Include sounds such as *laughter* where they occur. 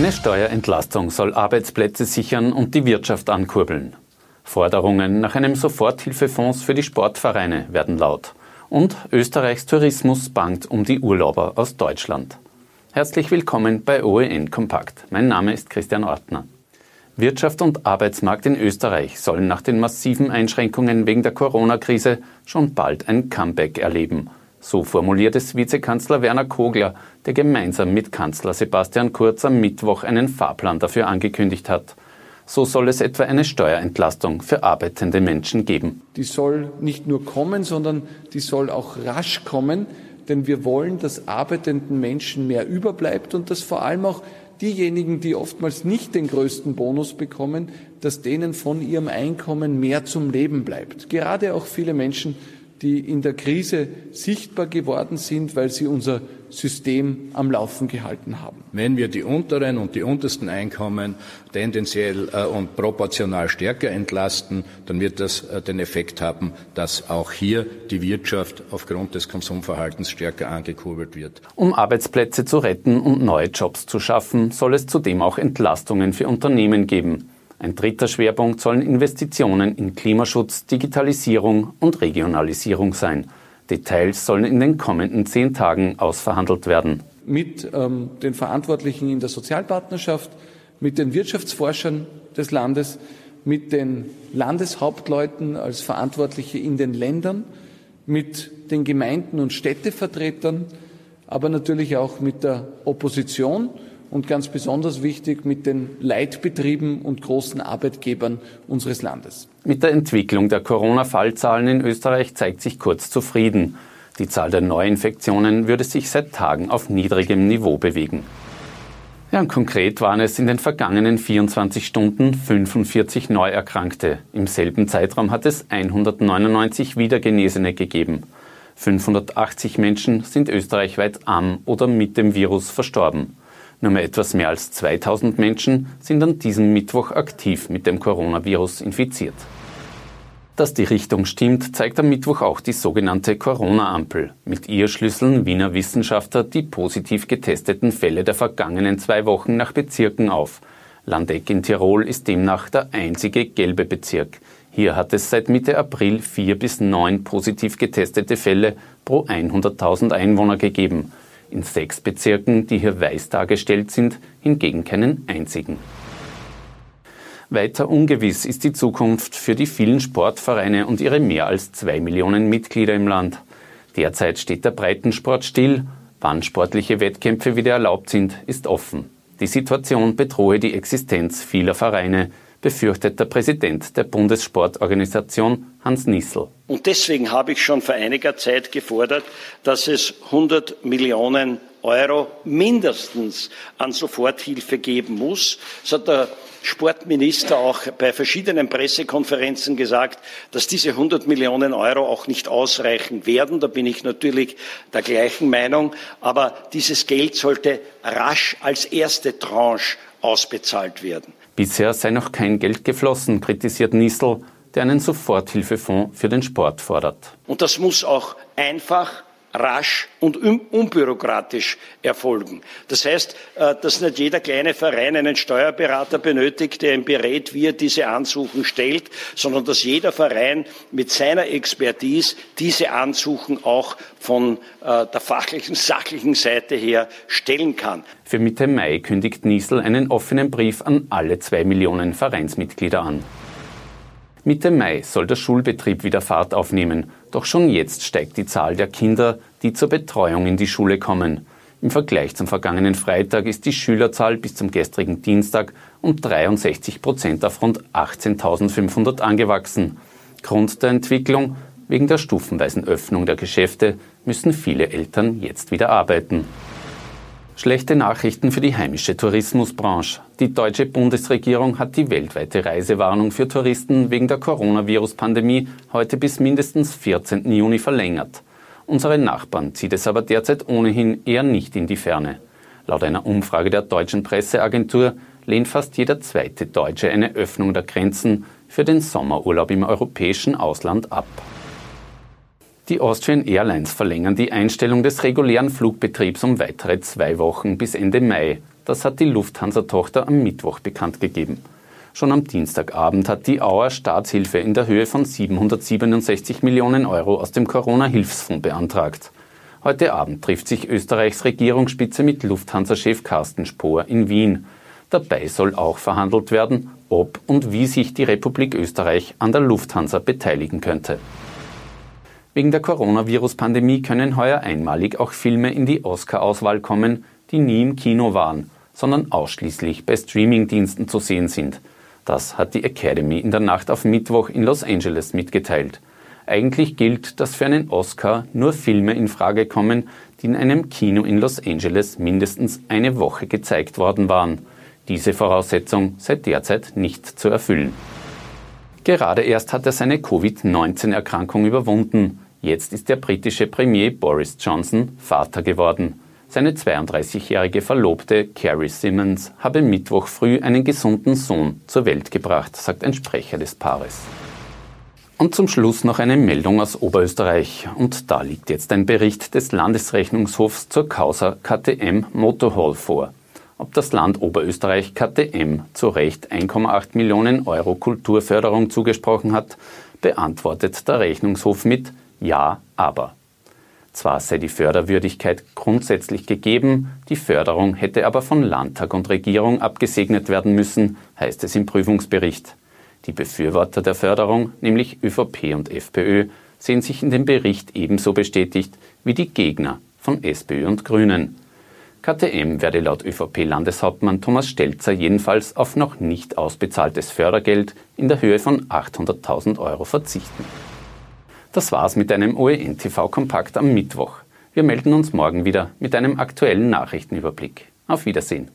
Eine Steuerentlastung soll Arbeitsplätze sichern und die Wirtschaft ankurbeln. Forderungen nach einem Soforthilfefonds für die Sportvereine werden laut. Und Österreichs Tourismus bangt um die Urlauber aus Deutschland. Herzlich willkommen bei OEN Kompakt. Mein Name ist Christian Ortner. Wirtschaft und Arbeitsmarkt in Österreich sollen nach den massiven Einschränkungen wegen der Corona-Krise schon bald ein Comeback erleben. So formuliert es Vizekanzler Werner Kogler, der gemeinsam mit Kanzler Sebastian Kurz am Mittwoch einen Fahrplan dafür angekündigt hat. So soll es etwa eine Steuerentlastung für arbeitende Menschen geben. Die soll nicht nur kommen, sondern die soll auch rasch kommen, denn wir wollen, dass arbeitenden Menschen mehr überbleibt und dass vor allem auch diejenigen, die oftmals nicht den größten Bonus bekommen, dass denen von ihrem Einkommen mehr zum Leben bleibt. Gerade auch viele Menschen, die in der Krise sichtbar geworden sind, weil sie unser System am Laufen gehalten haben. Wenn wir die unteren und die untersten Einkommen tendenziell äh, und proportional stärker entlasten, dann wird das äh, den Effekt haben, dass auch hier die Wirtschaft aufgrund des Konsumverhaltens stärker angekurbelt wird. Um Arbeitsplätze zu retten und neue Jobs zu schaffen, soll es zudem auch Entlastungen für Unternehmen geben. Ein dritter Schwerpunkt sollen Investitionen in Klimaschutz, Digitalisierung und Regionalisierung sein. Details sollen in den kommenden zehn Tagen ausverhandelt werden. Mit ähm, den Verantwortlichen in der Sozialpartnerschaft, mit den Wirtschaftsforschern des Landes, mit den Landeshauptleuten als Verantwortliche in den Ländern, mit den Gemeinden und Städtevertretern, aber natürlich auch mit der Opposition und ganz besonders wichtig mit den Leitbetrieben und großen Arbeitgebern unseres Landes. Mit der Entwicklung der Corona-Fallzahlen in Österreich zeigt sich Kurz zufrieden. Die Zahl der Neuinfektionen würde sich seit Tagen auf niedrigem Niveau bewegen. Ja, und konkret waren es in den vergangenen 24 Stunden 45 Neuerkrankte. Im selben Zeitraum hat es 199 Wiedergenesene gegeben. 580 Menschen sind österreichweit am oder mit dem Virus verstorben. Nur mehr etwas mehr als 2000 Menschen sind an diesem Mittwoch aktiv mit dem Coronavirus infiziert. Dass die Richtung stimmt, zeigt am Mittwoch auch die sogenannte Corona-Ampel. Mit ihr schlüsseln Wiener Wissenschaftler die positiv getesteten Fälle der vergangenen zwei Wochen nach Bezirken auf. Landeck in Tirol ist demnach der einzige gelbe Bezirk. Hier hat es seit Mitte April vier bis neun positiv getestete Fälle pro 100.000 Einwohner gegeben in sechs Bezirken, die hier weiß dargestellt sind, hingegen keinen einzigen. Weiter ungewiss ist die Zukunft für die vielen Sportvereine und ihre mehr als zwei Millionen Mitglieder im Land. Derzeit steht der Breitensport still. Wann sportliche Wettkämpfe wieder erlaubt sind, ist offen. Die Situation bedrohe die Existenz vieler Vereine, befürchtet der Präsident der Bundessportorganisation Hans Niesel. Und deswegen habe ich schon vor einiger Zeit gefordert, dass es 100 Millionen Euro mindestens an Soforthilfe geben muss. Das hat der Sportminister auch bei verschiedenen Pressekonferenzen gesagt, dass diese 100 Millionen Euro auch nicht ausreichen werden. Da bin ich natürlich der gleichen Meinung. Aber dieses Geld sollte rasch als erste Tranche ausbezahlt werden. Bisher sei noch kein Geld geflossen, kritisiert Niesel, der einen Soforthilfefonds für den Sport fordert. Und das muss auch einfach rasch und unbürokratisch erfolgen. Das heißt, äh, dass nicht jeder kleine Verein einen Steuerberater benötigt, der ihm berät, wie er diese Ansuchen stellt, sondern dass jeder Verein mit seiner Expertise diese Ansuchen auch von äh, der fachlichen, *laughs* sachlichen Seite her stellen kann. Für Mitte Mai kündigt Niesel einen offenen Brief an alle zwei Millionen Vereinsmitglieder an. Mitte Mai soll der Schulbetrieb wieder Fahrt aufnehmen. Doch schon jetzt steigt die Zahl der Kinder, die zur Betreuung in die Schule kommen. Im Vergleich zum vergangenen Freitag ist die Schülerzahl bis zum gestrigen Dienstag um 63 Prozent auf rund 18.500 angewachsen. Grund der Entwicklung wegen der stufenweisen Öffnung der Geschäfte müssen viele Eltern jetzt wieder arbeiten. Schlechte Nachrichten für die heimische Tourismusbranche. Die deutsche Bundesregierung hat die weltweite Reisewarnung für Touristen wegen der Coronavirus-Pandemie heute bis mindestens 14. Juni verlängert. Unsere Nachbarn zieht es aber derzeit ohnehin eher nicht in die Ferne. Laut einer Umfrage der deutschen Presseagentur lehnt fast jeder zweite Deutsche eine Öffnung der Grenzen für den Sommerurlaub im europäischen Ausland ab. Die Austrian Airlines verlängern die Einstellung des regulären Flugbetriebs um weitere zwei Wochen bis Ende Mai. Das hat die Lufthansa-Tochter am Mittwoch bekannt gegeben. Schon am Dienstagabend hat die Auer Staatshilfe in der Höhe von 767 Millionen Euro aus dem Corona-Hilfsfonds beantragt. Heute Abend trifft sich Österreichs Regierungsspitze mit Lufthansa-Chef Carsten Spohr in Wien. Dabei soll auch verhandelt werden, ob und wie sich die Republik Österreich an der Lufthansa beteiligen könnte. Wegen der Coronavirus-Pandemie können heuer einmalig auch Filme in die Oscar-Auswahl kommen, die nie im Kino waren, sondern ausschließlich bei Streamingdiensten zu sehen sind. Das hat die Academy in der Nacht auf Mittwoch in Los Angeles mitgeteilt. Eigentlich gilt, dass für einen Oscar nur Filme in Frage kommen, die in einem Kino in Los Angeles mindestens eine Woche gezeigt worden waren. Diese Voraussetzung sei derzeit nicht zu erfüllen. Gerade erst hat er seine Covid-19-Erkrankung überwunden. Jetzt ist der britische Premier Boris Johnson Vater geworden. Seine 32-jährige Verlobte Carrie Simmons habe Mittwoch früh einen gesunden Sohn zur Welt gebracht, sagt ein Sprecher des Paares. Und zum Schluss noch eine Meldung aus Oberösterreich. Und da liegt jetzt ein Bericht des Landesrechnungshofs zur Causa KTM Motorhall vor. Ob das Land Oberösterreich KTM zu Recht 1,8 Millionen Euro Kulturförderung zugesprochen hat, beantwortet der Rechnungshof mit Ja, aber. Zwar sei die Förderwürdigkeit grundsätzlich gegeben, die Förderung hätte aber von Landtag und Regierung abgesegnet werden müssen, heißt es im Prüfungsbericht. Die Befürworter der Förderung, nämlich ÖVP und FPÖ, sehen sich in dem Bericht ebenso bestätigt wie die Gegner von SPÖ und Grünen. KTM werde laut ÖVP-Landeshauptmann Thomas Stelzer jedenfalls auf noch nicht ausbezahltes Fördergeld in der Höhe von 800.000 Euro verzichten. Das war's mit einem OEN-TV-Kompakt am Mittwoch. Wir melden uns morgen wieder mit einem aktuellen Nachrichtenüberblick. Auf Wiedersehen.